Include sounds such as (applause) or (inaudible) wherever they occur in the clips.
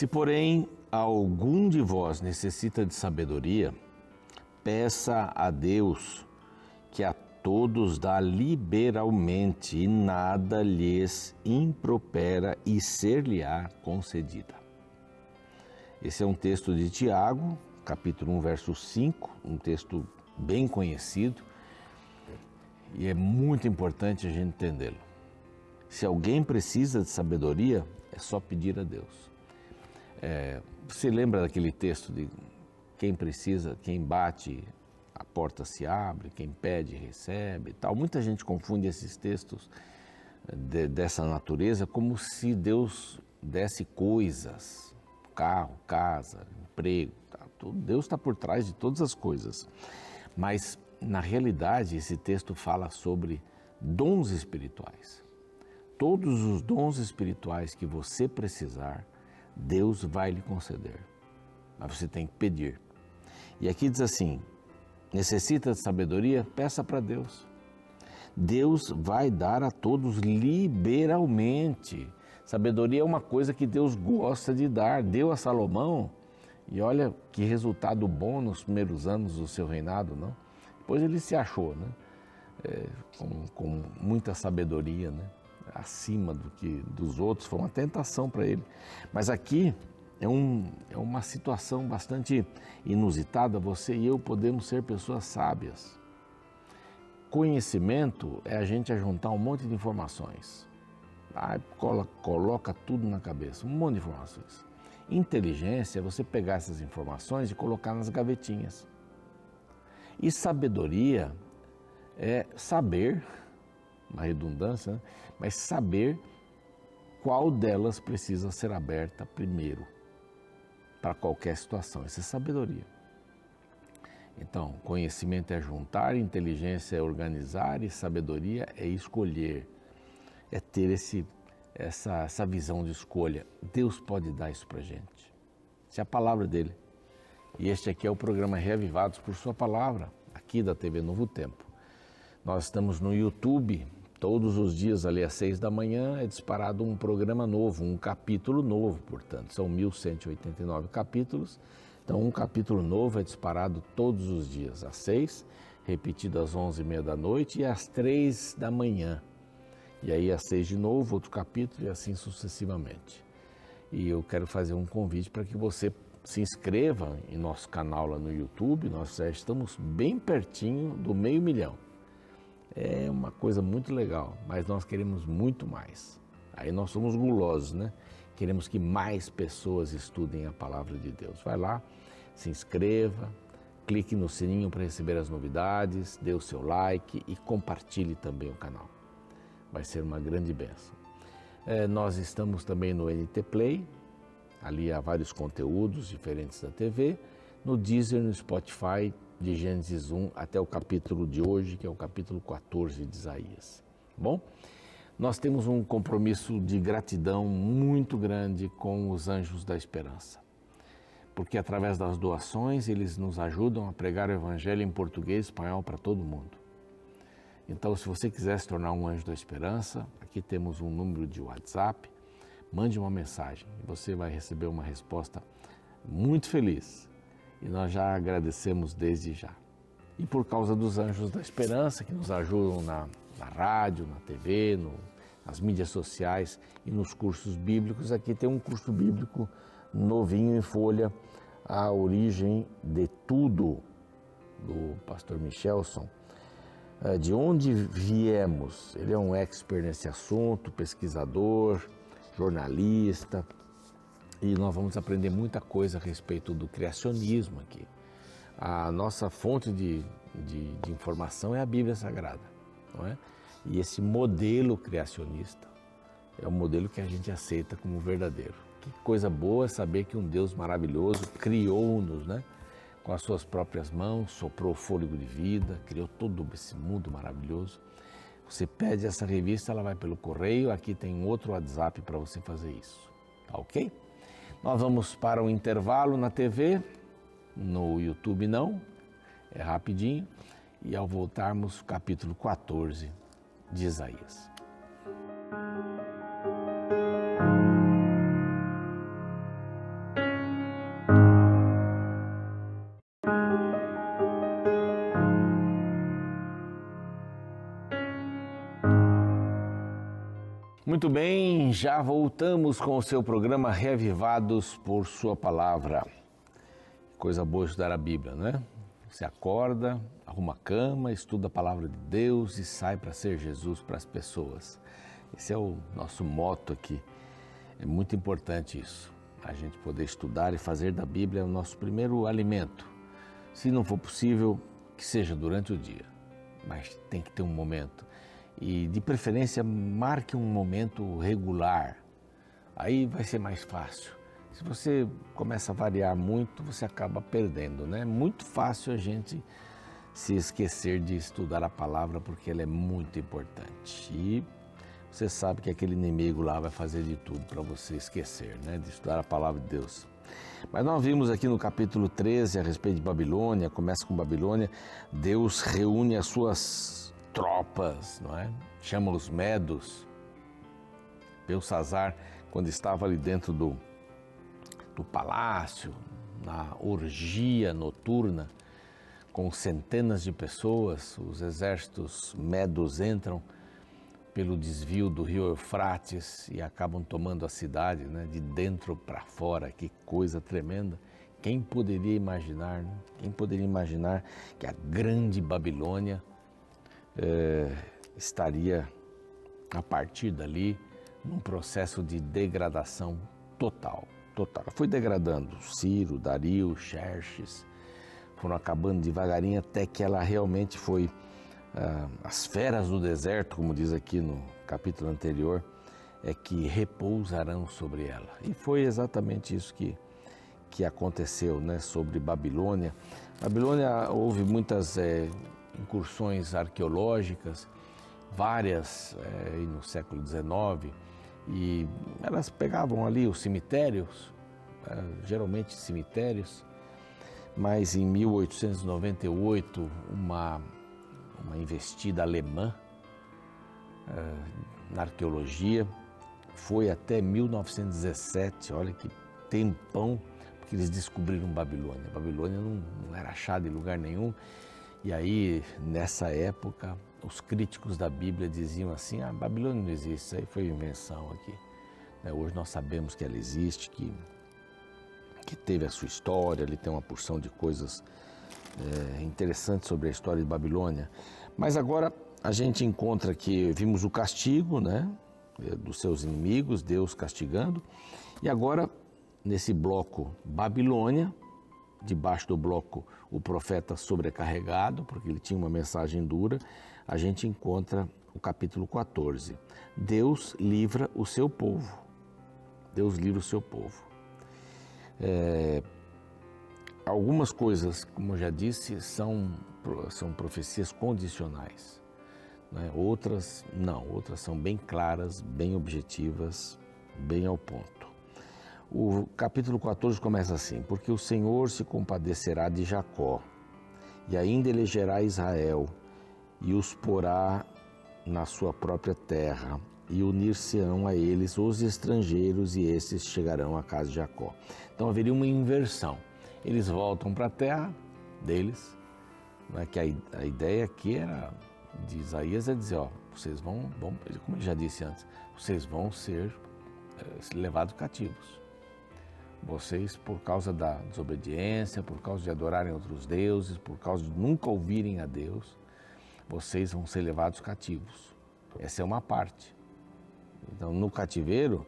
Se, porém, algum de vós necessita de sabedoria, peça a Deus que a todos dá liberalmente e nada lhes impropera e ser-lhe-á concedida. Esse é um texto de Tiago, capítulo 1, verso 5, um texto bem conhecido e é muito importante a gente entendê-lo. Se alguém precisa de sabedoria, é só pedir a Deus. É, você lembra daquele texto de quem precisa, quem bate, a porta se abre, quem pede, recebe tal. Muita gente confunde esses textos de, dessa natureza como se Deus desse coisas, carro, casa, emprego. Tá, Deus está por trás de todas as coisas. Mas, na realidade, esse texto fala sobre dons espirituais. Todos os dons espirituais que você precisar, Deus vai lhe conceder. Mas você tem que pedir. E aqui diz assim: necessita de sabedoria? Peça para Deus. Deus vai dar a todos liberalmente. Sabedoria é uma coisa que Deus gosta de dar. Deu a Salomão, e olha que resultado bom nos primeiros anos do seu reinado, não? Depois ele se achou, né? É, com, com, muita sabedoria, né? Acima do que dos outros, foi uma tentação para ele. Mas aqui é, um, é uma situação bastante inusitada. Você e eu podemos ser pessoas sábias. Conhecimento é a gente ajuntar um monte de informações. Ah, coloca, coloca tudo na cabeça, um monte de informações. Inteligência é você pegar essas informações e colocar nas gavetinhas. E sabedoria é saber, uma redundância, né? Mas saber qual delas precisa ser aberta primeiro para qualquer situação. Isso é sabedoria. Então, conhecimento é juntar, inteligência é organizar e sabedoria é escolher, é ter esse, essa, essa visão de escolha. Deus pode dar isso para gente. Isso é a palavra dele. E este aqui é o programa Reavivados por Sua Palavra, aqui da TV Novo Tempo. Nós estamos no YouTube, todos os dias ali às seis da manhã é disparado um programa novo, um capítulo novo, portanto. São 1189 capítulos então, um capítulo novo é disparado todos os dias, às seis, repetido às onze e meia da noite e às três da manhã. E aí, às seis de novo, outro capítulo e assim sucessivamente. E eu quero fazer um convite para que você se inscreva em nosso canal lá no YouTube. Nós já estamos bem pertinho do meio milhão. É uma coisa muito legal, mas nós queremos muito mais. Aí nós somos gulosos, né? Queremos que mais pessoas estudem a palavra de Deus. Vai lá, se inscreva, clique no sininho para receber as novidades, dê o seu like e compartilhe também o canal. Vai ser uma grande bênção. É, nós estamos também no NT Play, ali há vários conteúdos diferentes da TV, no Deezer, no Spotify, de Gênesis 1 até o capítulo de hoje, que é o capítulo 14 de Isaías. Bom, nós temos um compromisso de gratidão muito grande com os Anjos da Esperança porque através das doações eles nos ajudam a pregar o Evangelho em português e espanhol para todo mundo. Então, se você quiser se tornar um anjo da esperança, aqui temos um número de WhatsApp, mande uma mensagem e você vai receber uma resposta muito feliz. E nós já agradecemos desde já. E por causa dos anjos da esperança que nos ajudam na, na rádio, na TV, no, nas mídias sociais e nos cursos bíblicos, aqui tem um curso bíblico novinho em folha a origem de tudo, do pastor Michelson. É, de onde viemos? Ele é um expert nesse assunto, pesquisador, jornalista, e nós vamos aprender muita coisa a respeito do criacionismo aqui. A nossa fonte de, de, de informação é a Bíblia Sagrada, não é? E esse modelo criacionista é o modelo que a gente aceita como verdadeiro. Que coisa boa saber que um Deus maravilhoso criou-nos, né? Com as suas próprias mãos, soprou fôlego de vida, criou todo esse mundo maravilhoso. Você pede essa revista, ela vai pelo correio. Aqui tem um outro WhatsApp para você fazer isso. Tá ok? Nós vamos para um intervalo na TV, no YouTube não, é rapidinho. E ao voltarmos, capítulo 14 de Isaías. Muito bem, já voltamos com o seu programa Reavivados por Sua Palavra. Coisa boa estudar a Bíblia, né? Você acorda, arruma a cama, estuda a palavra de Deus e sai para ser Jesus para as pessoas. Esse é o nosso moto aqui. É muito importante isso. A gente poder estudar e fazer da Bíblia o nosso primeiro alimento. Se não for possível, que seja durante o dia, mas tem que ter um momento. E de preferência, marque um momento regular. Aí vai ser mais fácil. Se você começa a variar muito, você acaba perdendo, né? É muito fácil a gente se esquecer de estudar a palavra porque ela é muito importante. E você sabe que aquele inimigo lá vai fazer de tudo para você esquecer, né? De estudar a palavra de Deus. Mas nós vimos aqui no capítulo 13 a respeito de Babilônia, começa com Babilônia, Deus reúne as suas tropas, não é? Chama os medos. Belsazar, quando estava ali dentro do, do palácio, na orgia noturna, com centenas de pessoas, os exércitos medos entram pelo desvio do rio Eufrates e acabam tomando a cidade né, de dentro para fora. Que coisa tremenda! Quem poderia imaginar? Né? Quem poderia imaginar que a grande Babilônia é, estaria a partir dali num processo de degradação total, total. Foi degradando Ciro, Dario, Xerxes, foram acabando devagarinho até que ela realmente foi ah, as feras do deserto, como diz aqui no capítulo anterior, é que repousarão sobre ela. E foi exatamente isso que, que aconteceu né, sobre Babilônia. Babilônia houve muitas é, incursões arqueológicas, várias é, no século XIX, e elas pegavam ali os cemitérios, é, geralmente cemitérios, mas em 1898 uma uma investida alemã uh, na arqueologia. Foi até 1917, olha que tempão, porque eles descobriram Babilônia. Babilônia não, não era achada em lugar nenhum. E aí, nessa época, os críticos da Bíblia diziam assim: ah, Babilônia não existe, isso aí foi invenção aqui. Né, hoje nós sabemos que ela existe, que, que teve a sua história, ele tem uma porção de coisas é, interessante sobre a história de Babilônia. Mas agora a gente encontra que vimos o castigo, né, dos seus inimigos, Deus castigando, e agora nesse bloco Babilônia, debaixo do bloco o profeta sobrecarregado, porque ele tinha uma mensagem dura, a gente encontra o capítulo 14. Deus livra o seu povo. Deus livra o seu povo. É, Algumas coisas, como eu já disse, são, são profecias condicionais. Né? Outras não, outras são bem claras, bem objetivas, bem ao ponto. O capítulo 14 começa assim: Porque o Senhor se compadecerá de Jacó, e ainda elegerá Israel, e os porá na sua própria terra, e unir-se-ão a eles os estrangeiros, e esses chegarão à casa de Jacó. Então haveria uma inversão eles voltam para a terra deles, né, que a, ideia aqui era de Isaías é dizer, ó, vocês vão, vão como ele já disse antes, vocês vão ser é, levados cativos. Vocês, por causa da desobediência, por causa de adorarem outros deuses, por causa de nunca ouvirem a Deus, vocês vão ser levados cativos. Essa é uma parte. Então, no cativeiro,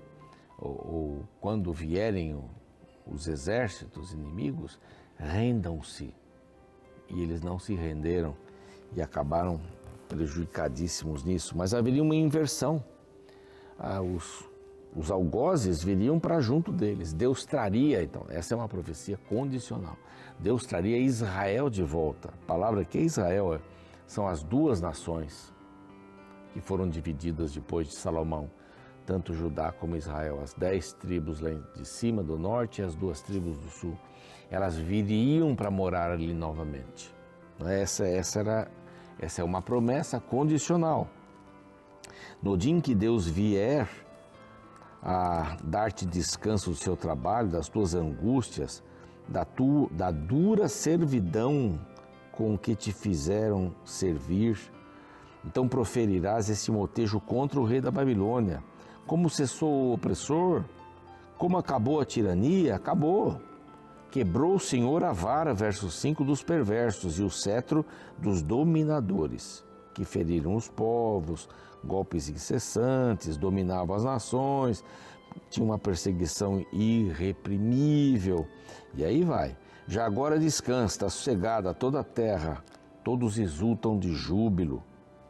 ou, ou quando vierem os exércitos inimigos, rendam-se. E eles não se renderam e acabaram prejudicadíssimos nisso. Mas haveria uma inversão. Ah, os, os algozes viriam para junto deles. Deus traria, então, essa é uma profecia condicional. Deus traria Israel de volta. A palavra que é Israel são as duas nações que foram divididas depois de Salomão tanto Judá como Israel, as dez tribos lá de cima, do norte, e as duas tribos do sul, elas viriam para morar ali novamente. Essa, essa, era, essa é uma promessa condicional. No dia em que Deus vier a dar-te descanso do seu trabalho, das tuas angústias, da, tu, da dura servidão com que te fizeram servir, então proferirás esse motejo contra o rei da Babilônia Como cessou o opressor? Como acabou a tirania? Acabou. Quebrou o Senhor a vara, verso 5, dos perversos e o cetro dos dominadores, que feriram os povos, golpes incessantes, dominavam as nações, tinha uma perseguição irreprimível. E aí vai. Já agora descansa, está sossegada toda a terra, todos exultam de júbilo,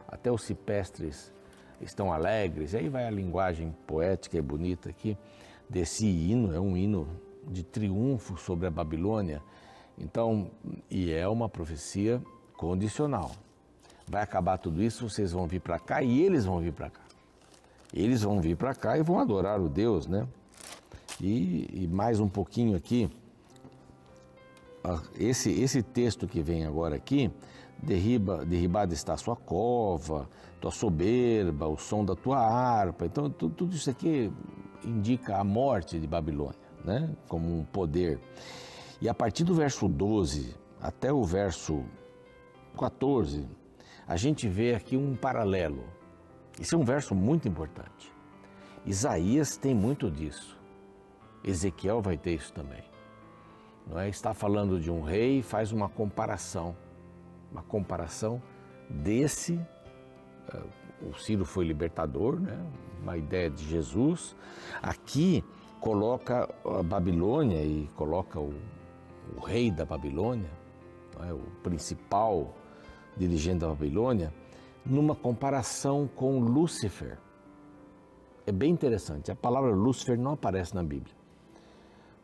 até os cipestres estão alegres. E aí vai a linguagem poética e bonita aqui desse hino, é um hino de triunfo sobre a Babilônia. Então, e é uma profecia condicional. Vai acabar tudo isso, vocês vão vir para cá e eles vão vir para cá. Eles vão vir para cá e vão adorar o Deus, né? E, e mais um pouquinho aqui, esse, esse texto que vem agora aqui, derriba, derribada está a sua cova, tua soberba, o som da tua harpa. Então, tudo, tudo isso aqui indica a morte de Babilônia, né? como um poder. E a partir do verso 12 até o verso 14, a gente vê aqui um paralelo. Isso é um verso muito importante. Isaías tem muito disso. Ezequiel vai ter isso também. Não é? Está falando de um rei e faz uma comparação, uma comparação desse. Uh, o Ciro foi libertador, né? uma ideia de Jesus. Aqui coloca a Babilônia e coloca o, o rei da Babilônia, é? o principal dirigente da Babilônia, numa comparação com Lúcifer. É bem interessante, a palavra Lúcifer não aparece na Bíblia.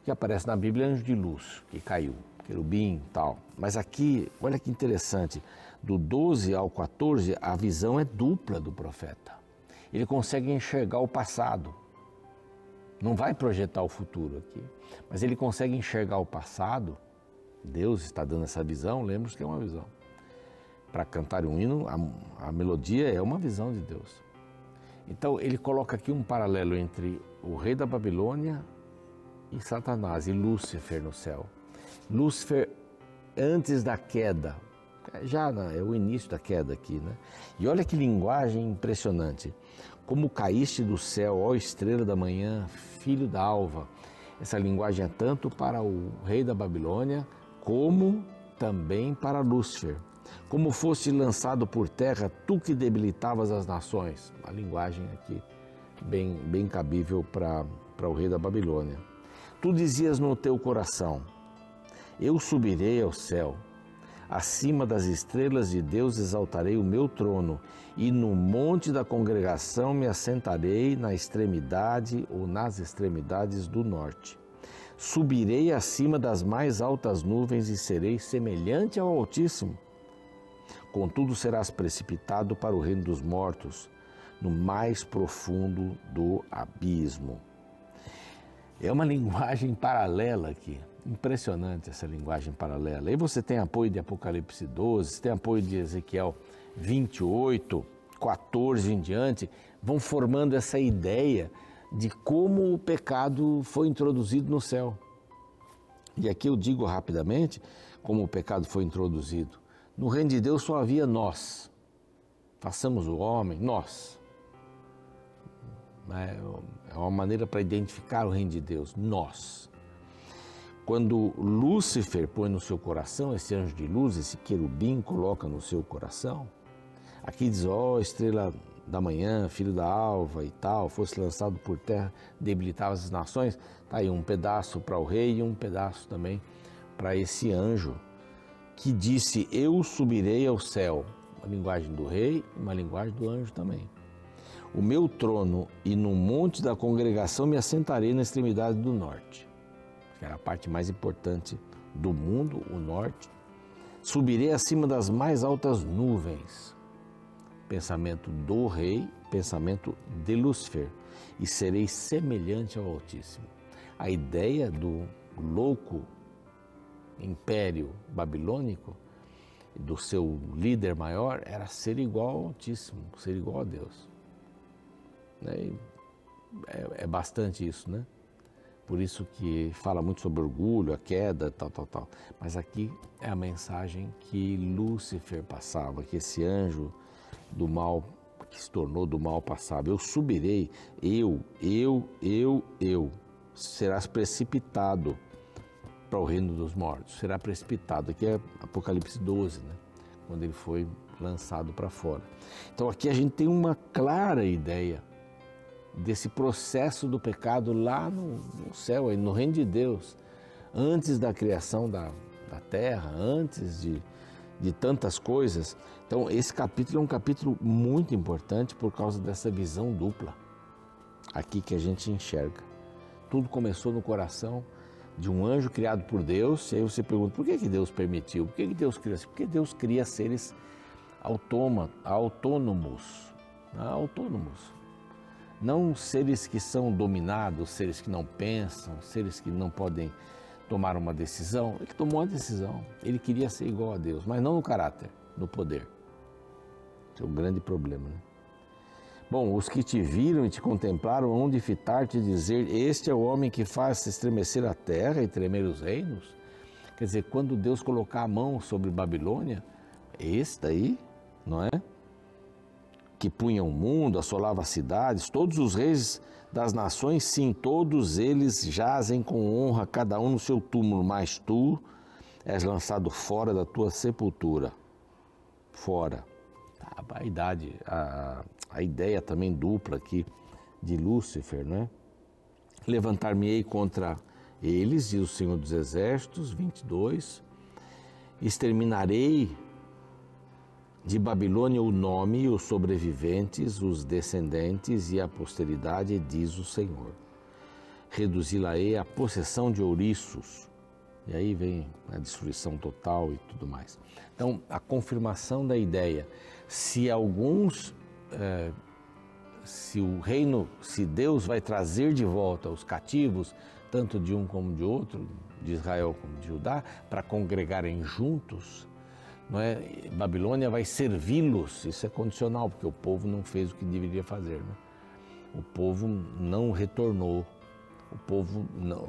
O que aparece na Bíblia é anjo de luz, que caiu, querubim tal. Mas aqui, olha que interessante, do 12 ao 14, a visão é dupla do profeta. Ele consegue enxergar o passado. Não vai projetar o futuro aqui, mas ele consegue enxergar o passado. Deus está dando essa visão, lembra que é uma visão para cantar um hino, a, a melodia é uma visão de Deus. Então ele coloca aqui um paralelo entre o rei da Babilônia e Satanás e Lúcifer no céu. Lúcifer antes da queda, já é o início da queda aqui, né? E olha que linguagem impressionante. Como caíste do céu, ó estrela da manhã, filho da alva. Essa linguagem é tanto para o rei da Babilônia como também para Lúcifer. Como foste lançado por terra, tu que debilitavas as nações. A linguagem aqui bem, bem cabível para o rei da Babilônia. Tu dizias no teu coração: Eu subirei ao céu, acima das estrelas de Deus exaltarei o meu trono, e no monte da congregação me assentarei na extremidade ou nas extremidades do norte. Subirei acima das mais altas nuvens e serei semelhante ao Altíssimo Contudo, serás precipitado para o reino dos mortos, no mais profundo do abismo. É uma (laughs) linguagem paralela aqui. Impressionante essa linguagem paralela. Aí você tem apoio de Apocalipse 12, você tem apoio de Ezequiel 28, 14 em diante, vão formando essa ideia de como o pecado foi introduzido no céu. E aqui eu digo rapidamente como o pecado foi introduzido. No reino de Deus só havia nós. Façamos o homem, nós. É, é uma maneira para identificar o reino de Deus, nós. Quando Lúcifer põe no seu coração, esse anjo de luz, esse querubim coloca no seu coração, aqui diz, ó oh, estrela da manhã, filho da alva e tal, fosse lançado por terra, debilitava as nações, tá aí um pedaço para o rei e um pedaço também para esse anjo que disse: Eu subirei ao céu. Uma linguagem do rei uma linguagem do anjo também. O meu trono e no monte da congregação me assentarei na extremidade do norte, que era a parte mais importante do mundo, o norte. Subirei acima das mais altas nuvens. Pensamento do rei, pensamento de Lúcifer, e serei semelhante ao Altíssimo. A ideia do louco império babilônico, do seu líder maior, era ser igual ao Altíssimo, ser igual a Deus. Né? É, é bastante isso, né? Por isso que fala muito sobre orgulho, a queda, tal, tal, tal. Mas aqui é a mensagem que Lúcifer passava, que esse anjo do mal que se tornou do mal passado. Eu subirei, eu, eu, eu, eu. Serás precipitado para o reino dos mortos. Será precipitado. Aqui é Apocalipse 12, né? quando ele foi lançado para fora. Então aqui a gente tem uma clara ideia desse processo do pecado lá no, no céu, no reino de Deus, antes da criação da, da terra, antes de, de tantas coisas. Então, esse capítulo é um capítulo muito importante por causa dessa visão dupla aqui que a gente enxerga. Tudo começou no coração de um anjo criado por Deus, e aí você pergunta por que, que Deus permitiu? Por que, que Deus cria? Porque Deus cria seres autôma, autônomos, né? autônomos. Não seres que são dominados, seres que não pensam, seres que não podem tomar uma decisão. Ele tomou uma decisão. Ele queria ser igual a Deus, mas não no caráter, no poder. Esse é o grande problema. Né? Bom, os que te viram e te contemplaram hão de fitar-te dizer: Este é o homem que faz estremecer a terra e tremer os reinos. Quer dizer, quando Deus colocar a mão sobre Babilônia, esse daí, não é? Que punha o mundo, assolava as cidades, todos os reis das nações, sim, todos eles jazem com honra, cada um no seu túmulo, mas tu és lançado fora da tua sepultura. Fora. Tá, a idade, a, a ideia também dupla aqui de Lúcifer, né? Levantar-me-ei contra eles, diz o Senhor dos Exércitos, 22. Exterminarei de Babilônia o nome, os sobreviventes, os descendentes e a posteridade, diz o Senhor. Reduzi-la-ei à possessão de ouriços. E aí vem a destruição total e tudo mais. Então, a confirmação da ideia. Se alguns. É, se o reino, se Deus vai trazer de volta os cativos, tanto de um como de outro, de Israel como de Judá, para congregarem juntos, não é? Babilônia vai servi-los, isso é condicional, porque o povo não fez o que deveria fazer. Né? O povo não retornou, o povo não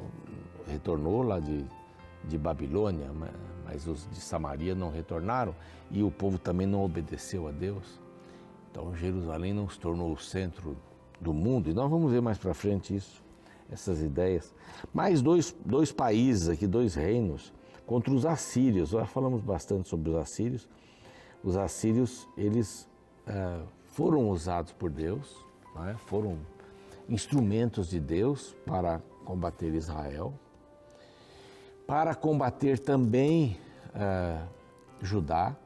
retornou lá de, de Babilônia, mas os de Samaria não retornaram e o povo também não obedeceu a Deus. Então Jerusalém não se tornou o centro do mundo e nós vamos ver mais para frente isso, essas ideias. Mais dois, dois países aqui, dois reinos contra os assírios. Já falamos bastante sobre os assírios. Os assírios, eles é, foram usados por Deus, é? foram instrumentos de Deus para combater Israel, para combater também é, Judá,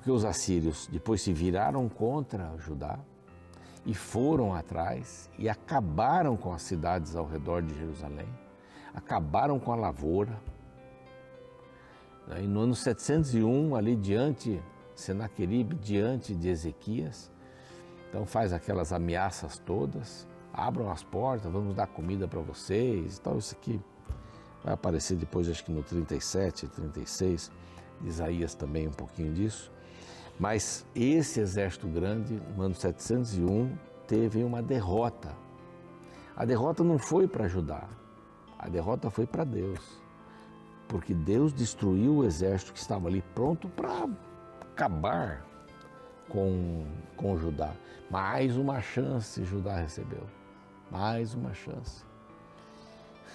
porque os assírios depois se viraram contra Judá e foram atrás e acabaram com as cidades ao redor de Jerusalém, acabaram com a lavoura, e no ano 701, ali diante, Senaqueribe, diante de Ezequias, então faz aquelas ameaças todas, abram as portas, vamos dar comida para vocês e tal. Isso aqui vai aparecer depois, acho que no 37, 36, Isaías também um pouquinho disso. Mas esse exército grande, no ano 701, teve uma derrota. A derrota não foi para Judá, a derrota foi para Deus porque Deus destruiu o exército que estava ali pronto para acabar com, com Judá. Mais uma chance Judá recebeu. Mais uma chance.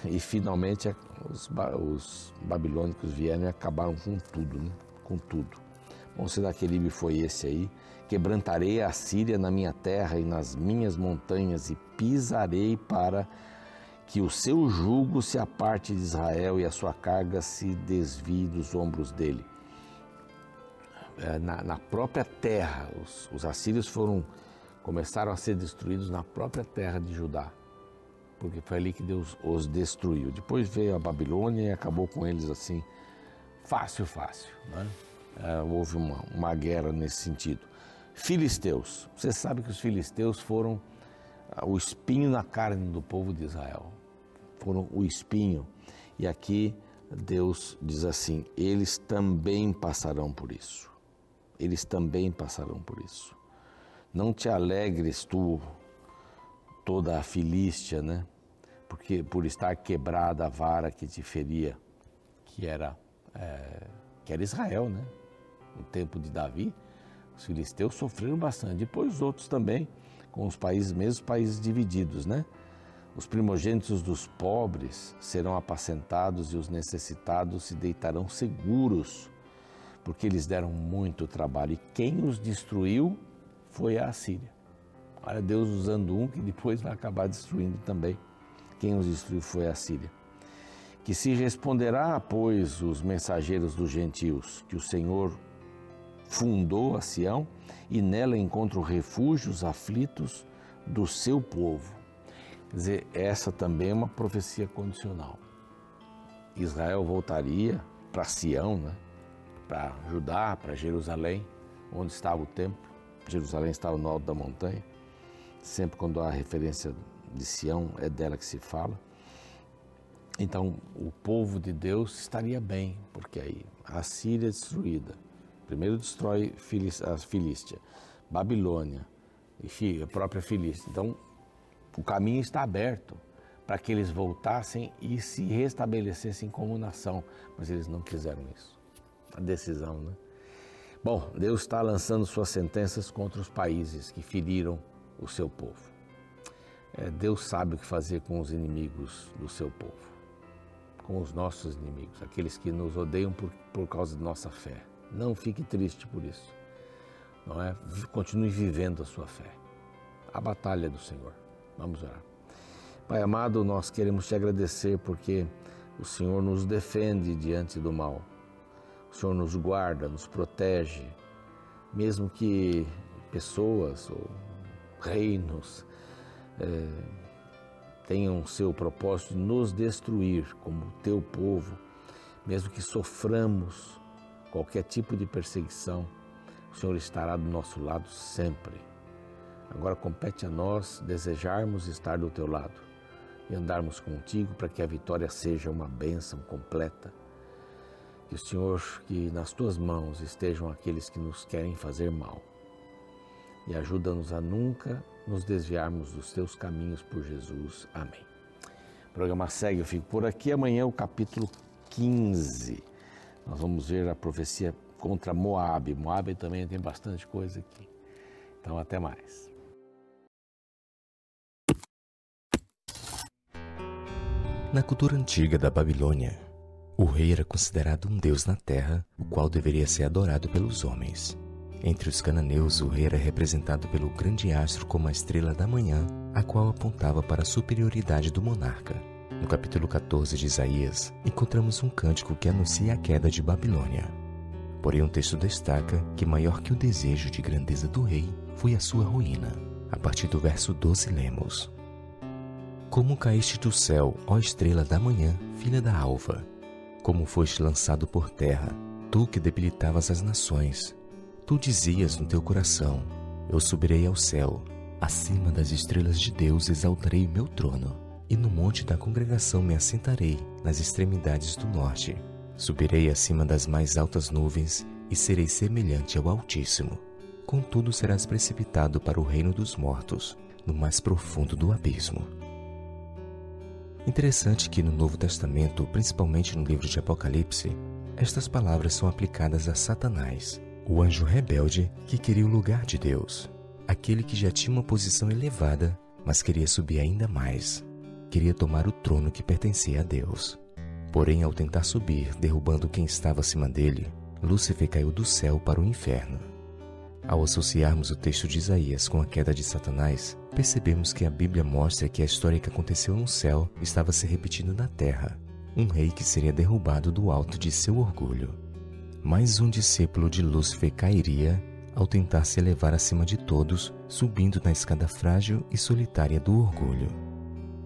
E finalmente os, os babilônicos vieram e acabaram com tudo, né? com tudo. Bom, Senaqueribe foi esse aí. Quebrantarei a Síria na minha terra e nas minhas montanhas e pisarei para que o seu jugo se aparte de Israel e a sua carga se desvie dos ombros dele. É, na, na própria terra, os, os assírios foram começaram a ser destruídos na própria terra de Judá, porque foi ali que Deus os destruiu. Depois veio a Babilônia e acabou com eles assim, fácil, fácil. Né? É, houve uma, uma guerra nesse sentido. Filisteus, você sabe que os filisteus foram ah, o espinho na carne do povo de Israel foram o espinho. E aqui Deus diz assim: eles também passarão por isso. Eles também passarão por isso. Não te alegres tu, toda a Filístia, né? Porque por estar quebrada a vara que te feria, que era, é, que era Israel, né? No tempo de Davi, Os filisteus sofreram bastante, depois os outros também, com os países, mesmos países divididos, né? Os primogênitos dos pobres serão apacentados e os necessitados se deitarão seguros, porque eles deram muito trabalho. E quem os destruiu foi a Assíria. Olha, Deus usando um que depois vai acabar destruindo também. Quem os destruiu foi a Síria. Que se responderá, pois, os mensageiros dos gentios, que o Senhor fundou a Sião e nela encontra refúgios aflitos do seu povo. Quer dizer, essa também é uma profecia condicional. Israel voltaria para Sião, né? para Judá, para Jerusalém, onde estava o templo. Jerusalém estava no alto da montanha. Sempre quando há referência de Sião, é dela que se fala. Então, o povo de Deus estaria bem, porque aí a Síria é destruída. Primeiro destrói a Filístia, Babilônia, e a própria Filístia. Então, o caminho está aberto para que eles voltassem e se restabelecessem como nação, mas eles não quiseram isso. A decisão, né? Bom, Deus está lançando suas sentenças contra os países que feriram o seu povo. É, Deus sabe o que fazer com os inimigos do seu povo, com os nossos inimigos, aqueles que nos odeiam por, por causa de nossa fé. Não fique triste por isso. Não é? Continue vivendo a sua fé. A batalha do Senhor. Vamos orar. Pai amado, nós queremos te agradecer porque o Senhor nos defende diante do mal. O Senhor nos guarda, nos protege, mesmo que pessoas ou reinos é, tenham seu propósito de nos destruir como teu povo, mesmo que soframos qualquer tipo de perseguição, o Senhor estará do nosso lado sempre. Agora compete a nós desejarmos estar do teu lado e andarmos contigo para que a vitória seja uma bênção completa. Que o Senhor, que nas tuas mãos estejam aqueles que nos querem fazer mal. E ajuda-nos a nunca nos desviarmos dos teus caminhos por Jesus. Amém. O programa segue, eu fico por aqui. Amanhã o capítulo 15. Nós vamos ver a profecia contra Moab. Moab também tem bastante coisa aqui. Então até mais. Na cultura antiga da Babilônia, o rei era considerado um deus na terra, o qual deveria ser adorado pelos homens. Entre os cananeus, o rei era representado pelo grande astro como a estrela da manhã, a qual apontava para a superioridade do monarca. No capítulo 14 de Isaías, encontramos um cântico que anuncia a queda de Babilônia. Porém, o texto destaca que maior que o desejo de grandeza do rei foi a sua ruína. A partir do verso 12 lemos: Como caíste do céu, ó estrela da manhã, filha da alva, como foste lançado por terra, tu que debilitavas as nações, Tu dizias no teu coração: Eu subirei ao céu, acima das estrelas de Deus exaltarei o meu trono, e no monte da congregação me assentarei, nas extremidades do norte. Subirei acima das mais altas nuvens e serei semelhante ao Altíssimo. Contudo, serás precipitado para o reino dos mortos, no mais profundo do abismo. Interessante que no Novo Testamento, principalmente no livro de Apocalipse, estas palavras são aplicadas a Satanás, o anjo rebelde que queria o lugar de Deus, aquele que já tinha uma posição elevada, mas queria subir ainda mais. Queria tomar o trono que pertencia a Deus. Porém, ao tentar subir, derrubando quem estava acima dele, Lúcifer caiu do céu para o inferno. Ao associarmos o texto de Isaías com a queda de Satanás, percebemos que a Bíblia mostra que a história que aconteceu no céu estava se repetindo na terra. Um rei que seria derrubado do alto de seu orgulho mais um discípulo de Lúcifer cairia ao tentar se elevar acima de todos, subindo na escada frágil e solitária do orgulho.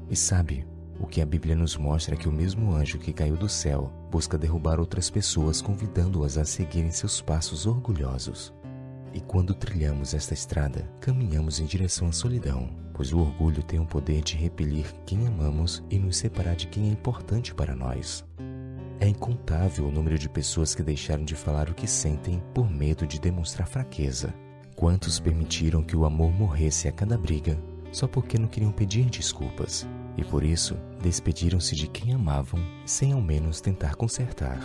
E sabe, o que a Bíblia nos mostra é que o mesmo anjo que caiu do céu busca derrubar outras pessoas, convidando-as a seguirem seus passos orgulhosos. E quando trilhamos esta estrada, caminhamos em direção à solidão, pois o orgulho tem o poder de repelir quem amamos e nos separar de quem é importante para nós. É incontável o número de pessoas que deixaram de falar o que sentem por medo de demonstrar fraqueza. Quantos permitiram que o amor morresse a cada briga só porque não queriam pedir desculpas e por isso despediram-se de quem amavam sem ao menos tentar consertar.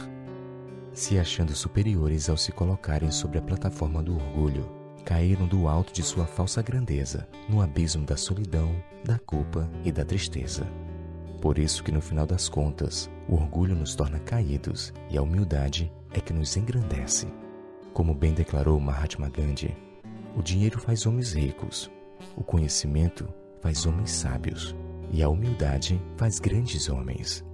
se achando superiores ao se colocarem sobre a plataforma do orgulho, caíram do alto de sua falsa grandeza, no abismo da solidão, da culpa e da tristeza. Por isso que no final das contas, o orgulho nos torna caídos e a humildade é que nos engrandece. Como bem declarou Mahatma Gandhi, o dinheiro faz homens ricos, o conhecimento faz homens sábios e a humildade faz grandes homens.